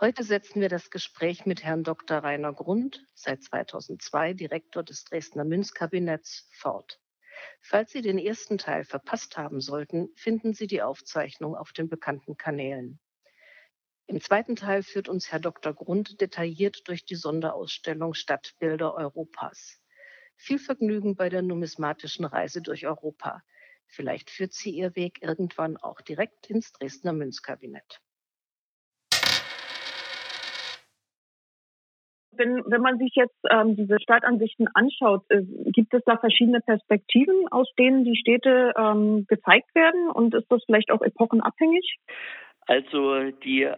Heute setzen wir das Gespräch mit Herrn Dr. Rainer Grund, seit 2002 Direktor des Dresdner Münzkabinetts, fort. Falls Sie den ersten Teil verpasst haben sollten, finden Sie die Aufzeichnung auf den bekannten Kanälen. Im zweiten Teil führt uns Herr Dr. Grund detailliert durch die Sonderausstellung Stadtbilder Europas. Viel Vergnügen bei der numismatischen Reise durch Europa. Vielleicht führt Sie Ihr Weg irgendwann auch direkt ins Dresdner Münzkabinett. Wenn, wenn man sich jetzt ähm, diese Stadtansichten anschaut, äh, gibt es da verschiedene Perspektiven, aus denen die Städte ähm, gezeigt werden? Und ist das vielleicht auch epochenabhängig? Also die äh,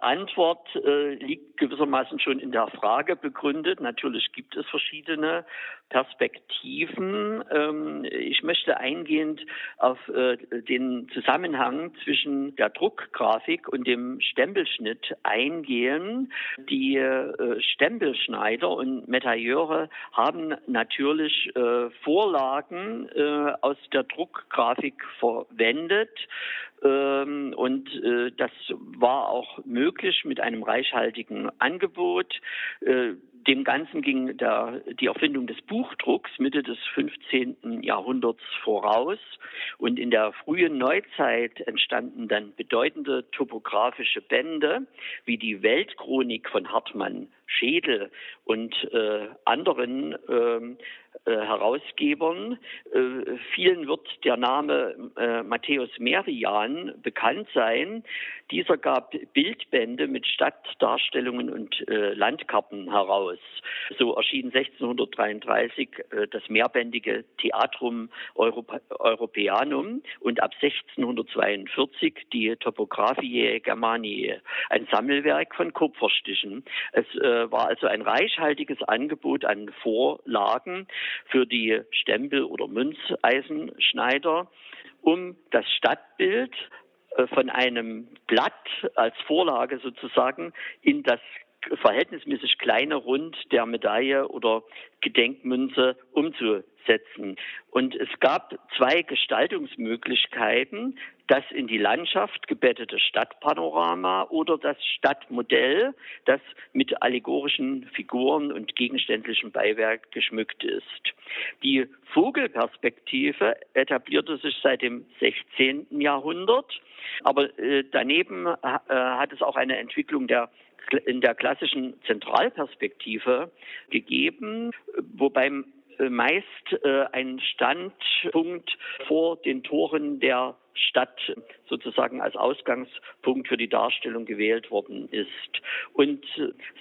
Antwort äh, liegt gewissermaßen schon in der Frage begründet. Natürlich gibt es verschiedene Perspektiven. Ähm, ich möchte eingehend auf äh, den Zusammenhang zwischen der Druckgrafik und dem Stempelschnitt eingehen. Die äh, Stempelschneider und Metailleure haben natürlich äh, Vorlagen äh, aus der Druckgrafik verwendet und äh, das war auch möglich mit einem reichhaltigen Angebot. Äh, dem Ganzen ging der, die Erfindung des Buchdrucks Mitte des 15. Jahrhunderts voraus. Und in der frühen Neuzeit entstanden dann bedeutende topografische Bände, wie die Weltchronik von Hartmann Schädel und äh, anderen äh, äh, Herausgebern. Äh, vielen wird der Name äh, Matthäus Merian bekannt sein. Dieser gab Bildbände mit Stadtdarstellungen und äh, Landkarten heraus. So erschien 1633 äh, das mehrbändige Theatrum Europa Europeanum und ab 1642 die Topographiae Germaniae, ein Sammelwerk von Kupferstichen. Es äh, war also ein reichhaltiges Angebot an Vorlagen für die Stempel- oder Münzeisenschneider, um das Stadtbild äh, von einem Blatt als Vorlage sozusagen in das verhältnismäßig kleine Rund der Medaille oder Gedenkmünze umzusetzen. Und es gab zwei Gestaltungsmöglichkeiten, das in die Landschaft gebettete Stadtpanorama oder das Stadtmodell, das mit allegorischen Figuren und gegenständlichem Beiwerk geschmückt ist. Die Vogelperspektive etablierte sich seit dem 16. Jahrhundert, aber äh, daneben äh, hat es auch eine Entwicklung der in der klassischen Zentralperspektive gegeben, wobei äh, meist äh, ein Standpunkt vor den Toren der Stadt sozusagen als Ausgangspunkt für die Darstellung gewählt worden ist. Und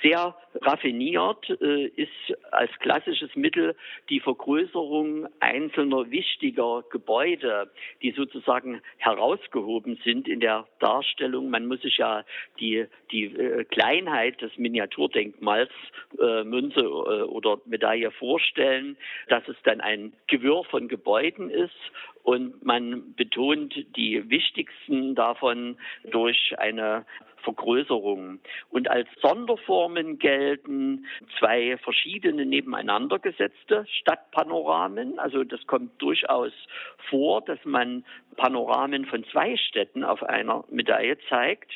sehr raffiniert äh, ist als klassisches Mittel die Vergrößerung einzelner wichtiger Gebäude, die sozusagen herausgehoben sind in der Darstellung. Man muss sich ja die, die äh, Kleinheit des Miniaturdenkmals äh, Münze oder Medaille vorstellen, dass es dann ein Gewirr von Gebäuden ist und man betont die wichtigsten davon durch eine Vergrößerung. Und als Sonderformen gelten zwei verschiedene nebeneinander gesetzte Stadtpanoramen. Also das kommt durchaus vor, dass man Panoramen von zwei Städten auf einer Medaille zeigt.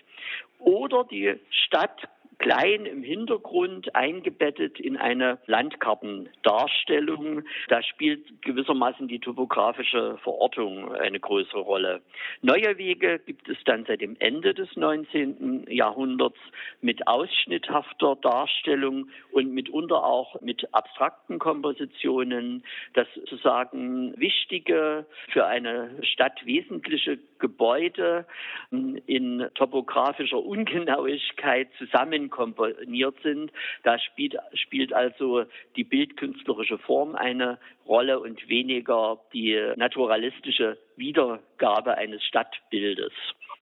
Oder die Stadt klein im Hintergrund eingebettet in eine Landkartendarstellung. Da spielt gewissermaßen die topografische Verortung eine größere Rolle. Neue Wege gibt es dann seit dem Ende des 19. Jahrhunderts mit ausschnitthafter Darstellung und mitunter auch mit abstrakten Kompositionen, dass sozusagen wichtige für eine Stadt wesentliche Gebäude in topografischer Ungenauigkeit zusammen komponiert sind. Da spielt, spielt also die bildkünstlerische Form eine Rolle und weniger die naturalistische Wiedergabe eines Stadtbildes.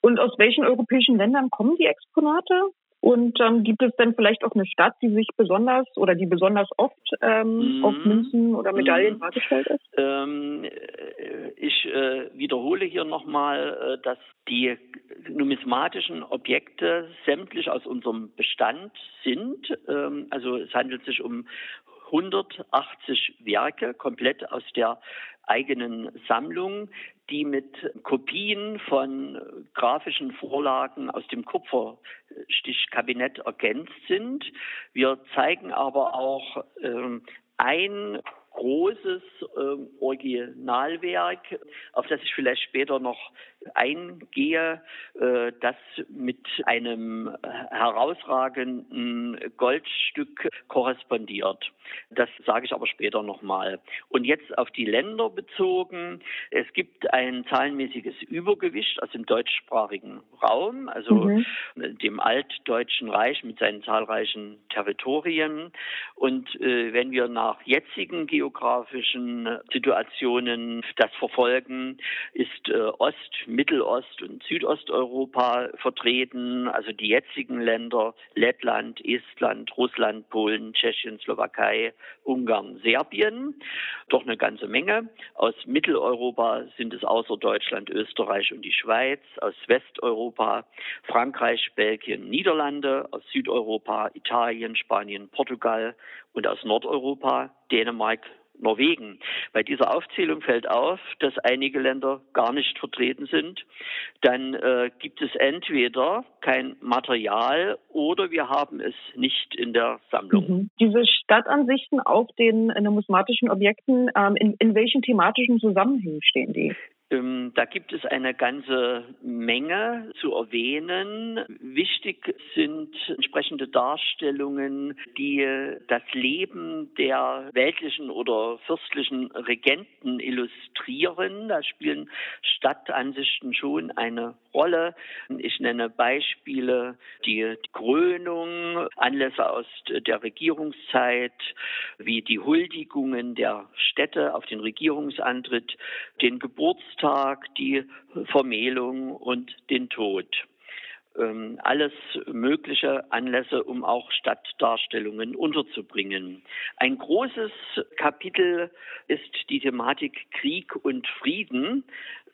Und aus welchen europäischen Ländern kommen die Exponate? Und ähm, gibt es denn vielleicht auch eine Stadt, die sich besonders oder die besonders oft ähm, mm. auf Münzen oder Medaillen mm. dargestellt ist? Ähm, äh, ich äh, wiederhole hier nochmal, äh, dass die numismatischen Objekte sämtlich aus unserem Bestand sind. Ähm, also es handelt sich um 180 Werke komplett aus der eigenen Sammlung, die mit Kopien von grafischen Vorlagen aus dem Kupferstichkabinett ergänzt sind. Wir zeigen aber auch äh, ein großes äh, Originalwerk, auf das ich vielleicht später noch eingehe, äh, das mit einem herausragenden Goldstück korrespondiert. Das sage ich aber später nochmal. Und jetzt auf die Länder bezogen. Es gibt ein zahlenmäßiges Übergewicht aus dem deutschsprachigen Raum, also mhm. dem altdeutschen Reich mit seinen zahlreichen Territorien. Und äh, wenn wir nach jetzigen geografischen Situationen das verfolgen, ist äh, Ost, Mittelost und Südosteuropa vertreten, also die jetzigen Länder Lettland, Estland, Russland, Polen, Tschechien, Slowakei, Ungarn, Serbien, doch eine ganze Menge. Aus Mitteleuropa sind es außer Deutschland, Österreich und die Schweiz, aus Westeuropa Frankreich, Belgien, Niederlande, aus Südeuropa Italien, Spanien, Portugal. Und aus Nordeuropa Dänemark, Norwegen. Bei dieser Aufzählung fällt auf, dass einige Länder gar nicht vertreten sind. Dann äh, gibt es entweder kein Material oder wir haben es nicht in der Sammlung. Mhm. Diese Stadtansichten auf den numismatischen Objekten, ähm, in, in welchen thematischen Zusammenhängen stehen die? Ähm, da gibt es eine ganze Menge zu erwähnen. Wichtig sind entsprechende Darstellungen, die das Leben der weltlichen oder fürstlichen Regenten illustrieren. Da spielen Stadtansichten schon eine Rolle. Ich nenne Beispiele, die Krönung, Anlässe aus der Regierungszeit, wie die Huldigungen der Städte auf den Regierungsantritt, den Geburtstag, die Vermählung und den Tod ähm, alles mögliche Anlässe, um auch Stadtdarstellungen unterzubringen. Ein großes Kapitel ist die Thematik Krieg und Frieden.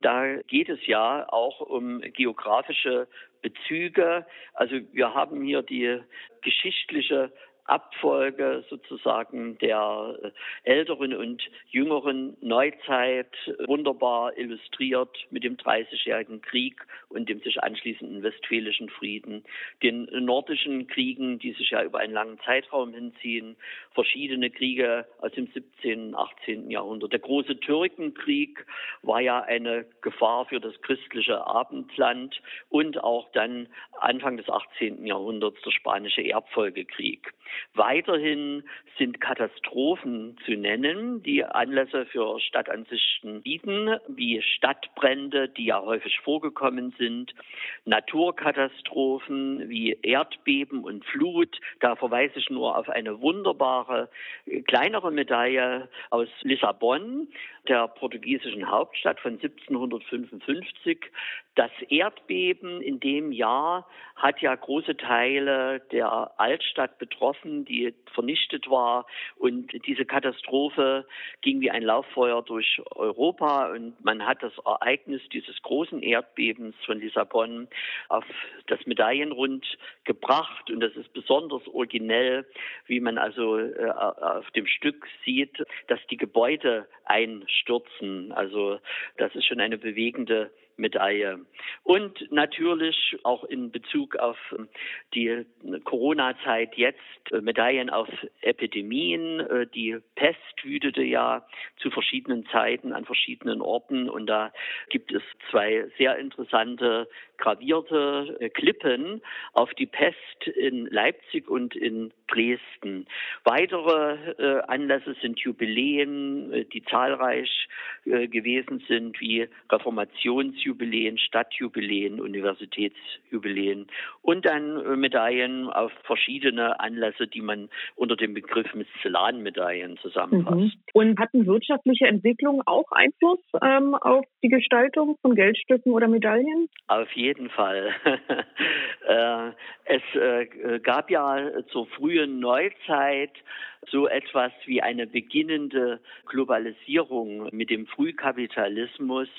Da geht es ja auch um geografische Bezüge. Also wir haben hier die geschichtliche Abfolge sozusagen der äh, älteren und jüngeren Neuzeit wunderbar illustriert mit dem Dreißigjährigen Krieg und dem sich anschließenden Westfälischen Frieden, den nordischen Kriegen, die sich ja über einen langen Zeitraum hinziehen, verschiedene Kriege aus dem 17. und 18. Jahrhundert. Der große Türkenkrieg war ja eine Gefahr für das christliche Abendland und auch dann Anfang des 18. Jahrhunderts der spanische Erbfolgekrieg. Weiterhin sind Katastrophen zu nennen, die Anlässe für Stadtansichten bieten, wie Stadtbrände, die ja häufig vorgekommen sind, Naturkatastrophen wie Erdbeben und Flut. Da verweise ich nur auf eine wunderbare kleinere Medaille aus Lissabon, der portugiesischen Hauptstadt von 1755. Das Erdbeben in dem Jahr hat ja große Teile der Altstadt betroffen, die vernichtet war. Und diese Katastrophe ging wie ein Lauffeuer durch Europa. Und man hat das Ereignis dieses großen Erdbebens von Lissabon auf das Medaillenrund gebracht. Und das ist besonders originell, wie man also äh, auf dem Stück sieht, dass die Gebäude einstürzen. Also das ist schon eine bewegende Medaille. Und natürlich auch in Bezug auf ähm, die Corona-Zeit jetzt äh, Medaillen auf Epidemien. Äh, die Pest wütete ja zu verschiedenen Zeiten an verschiedenen Orten und da gibt es zwei sehr interessante gravierte äh, Klippen auf die Pest in Leipzig und in Dresden. Weitere äh, Anlässe sind Jubiläen, äh, die zahlreich äh, gewesen sind, wie Reformationsjubiläen, Stadtjubiläen, Universitätsjubiläen und dann äh, Medaillen auf verschiedene Anlässe, die man unter dem Begriff Miscellanmedaillen zusammenfasst. Mhm. Und hatten wirtschaftliche Entwicklungen auch Einfluss ähm, auf die Gestaltung von Geldstücken oder Medaillen? Auf jeden Fall. Äh, es gab ja zur frühen Neuzeit so etwas wie eine beginnende Globalisierung mit dem Frühkapitalismus,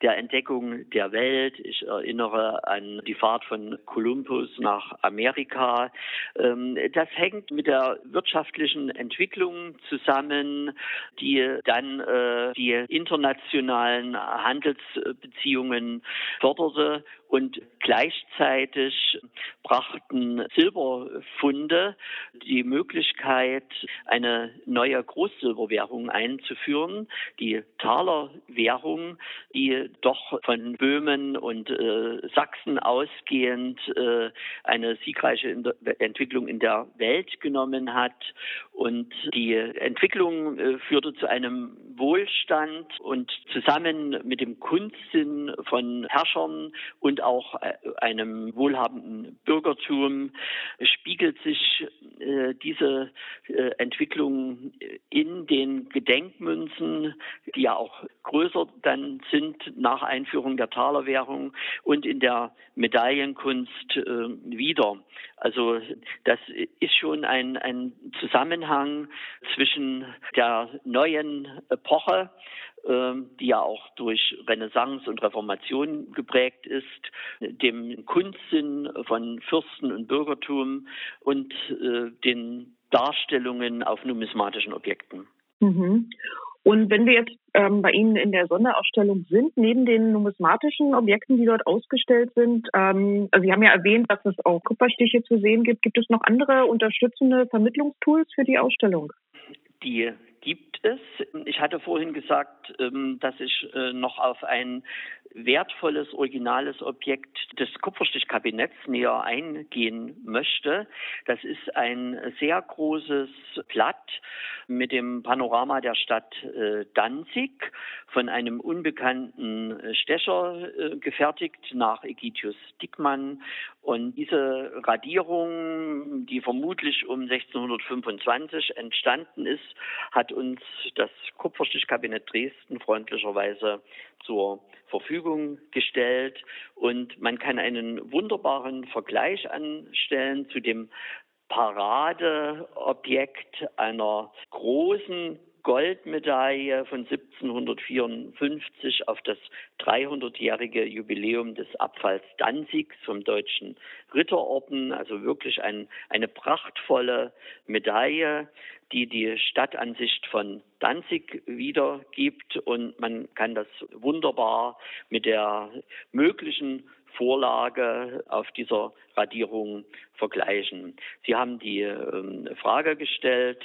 der Entdeckung der Welt. Ich erinnere an die Fahrt von Kolumbus nach Amerika. Ähm, das hängt mit der wirtschaftlichen Entwicklung zusammen, die dann äh, die internationalen Handelsbeziehungen förderte und gleichzeitig brachten Silberfunde die Möglichkeit, eine neue Großsilberwährung einzuführen, die Talerwährung, die doch von Böhmen und äh, Sachsen ausgehend äh, eine siegreiche in Entwicklung in der Welt genommen hat. Und die Entwicklung äh, führte zu einem Wohlstand und zusammen mit dem Kunstsinn von Herrschern und auch äh, einem wohlhabenden Bürgertum spiegelt sich äh, diese äh, Entwicklung in den Gedenkmünzen, die ja auch größer dann sind nach Einführung der Talerwährung und in der Medaillenkunst äh, wieder. Also das ist schon ein, ein Zusammenhang zwischen der neuen Epoche, ähm, die ja auch durch Renaissance und Reformation geprägt ist, dem Kunstsinn von Fürsten und Bürgertum und äh, den Darstellungen auf numismatischen Objekten. Mhm. Und wenn wir jetzt ähm, bei Ihnen in der Sonderausstellung sind, neben den numismatischen Objekten, die dort ausgestellt sind, ähm, also Sie haben ja erwähnt, dass es auch Kupferstiche zu sehen gibt. Gibt es noch andere unterstützende Vermittlungstools für die Ausstellung? Die gibt es. Ich hatte vorhin gesagt, ähm, dass ich äh, noch auf ein wertvolles, originales Objekt des Kupferstichkabinetts näher eingehen möchte. Das ist ein sehr großes Blatt mit dem Panorama der Stadt äh, Danzig von einem unbekannten Stecher äh, gefertigt nach Egitius Dickmann. Und diese Radierung, die vermutlich um 1625 entstanden ist, hat uns das Kupferstichkabinett Dresden freundlicherweise zur Verfügung gestellt und man kann einen wunderbaren Vergleich anstellen zu dem Paradeobjekt einer großen Goldmedaille von 1754 auf das 300-jährige Jubiläum des Abfalls Danzigs vom Deutschen Ritterorden. Also wirklich ein, eine prachtvolle Medaille, die die Stadtansicht von Danzig wiedergibt. Und man kann das wunderbar mit der möglichen Vorlage auf dieser Radierung vergleichen. Sie haben die ähm, Frage gestellt,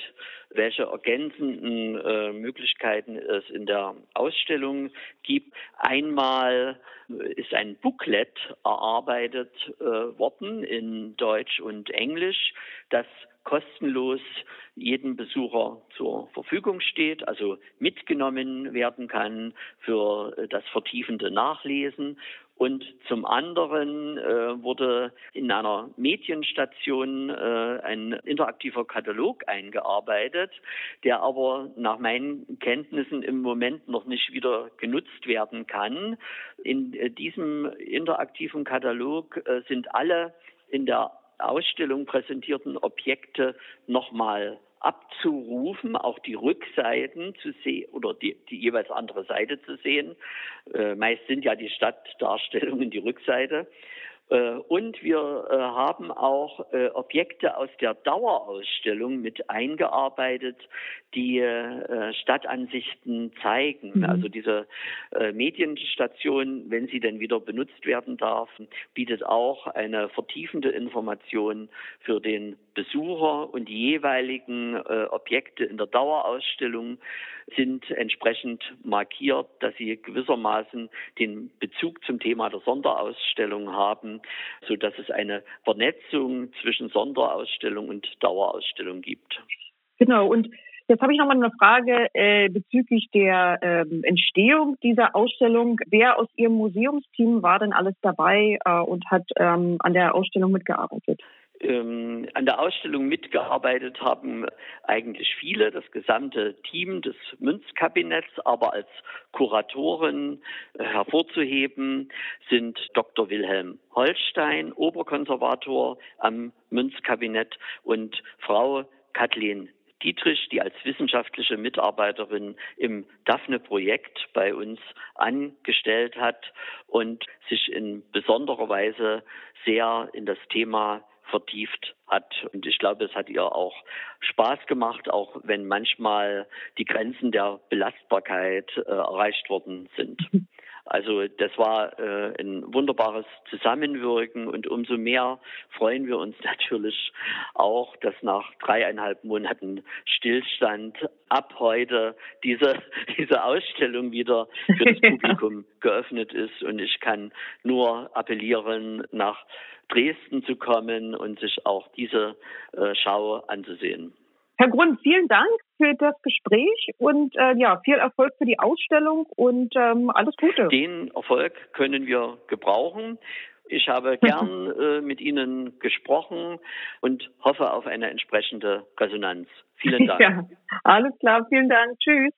welche ergänzenden äh, Möglichkeiten es in der Ausstellung gibt. Einmal ist ein Booklet erarbeitet äh, worden in Deutsch und Englisch, das kostenlos jedem Besucher zur Verfügung steht, also mitgenommen werden kann für das vertiefende Nachlesen. Und zum anderen äh, wurde in einer Medienstation äh, ein interaktiver Katalog eingearbeitet, der aber nach meinen Kenntnissen im Moment noch nicht wieder genutzt werden kann. In äh, diesem interaktiven Katalog äh, sind alle in der Ausstellung präsentierten Objekte nochmal abzurufen, auch die Rückseiten zu sehen oder die, die jeweils andere Seite zu sehen. Äh, meist sind ja die Stadtdarstellungen die Rückseite. Äh, und wir äh, haben auch äh, Objekte aus der Dauerausstellung mit eingearbeitet, die Stadtansichten zeigen. Mhm. Also diese Medienstation, wenn sie denn wieder benutzt werden darf, bietet auch eine vertiefende Information für den Besucher und die jeweiligen Objekte in der Dauerausstellung sind entsprechend markiert, dass sie gewissermaßen den Bezug zum Thema der Sonderausstellung haben, so dass es eine Vernetzung zwischen Sonderausstellung und Dauerausstellung gibt. Genau. Und Jetzt habe ich noch mal eine Frage äh, bezüglich der ähm, Entstehung dieser Ausstellung. Wer aus Ihrem Museumsteam war denn alles dabei äh, und hat ähm, an der Ausstellung mitgearbeitet? Ähm, an der Ausstellung mitgearbeitet haben eigentlich viele, das gesamte Team des Münzkabinetts, aber als Kuratoren äh, hervorzuheben sind Dr. Wilhelm Holstein, Oberkonservator am Münzkabinett und Frau Kathleen Dietrich, die als wissenschaftliche Mitarbeiterin im Daphne-Projekt bei uns angestellt hat und sich in besonderer Weise sehr in das Thema vertieft hat. Und ich glaube, es hat ihr auch Spaß gemacht, auch wenn manchmal die Grenzen der Belastbarkeit äh, erreicht worden sind. Also das war äh, ein wunderbares Zusammenwirken und umso mehr freuen wir uns natürlich auch, dass nach dreieinhalb Monaten Stillstand ab heute diese, diese Ausstellung wieder für das Publikum geöffnet ist. Und ich kann nur appellieren, nach Dresden zu kommen und sich auch diese äh, Schau anzusehen. Herr Grund, vielen Dank für das Gespräch und äh, ja, viel Erfolg für die Ausstellung und ähm, alles Gute. Den Erfolg können wir gebrauchen. Ich habe gern äh, mit Ihnen gesprochen und hoffe auf eine entsprechende Resonanz. Vielen Dank. Ja, alles klar, vielen Dank. Tschüss.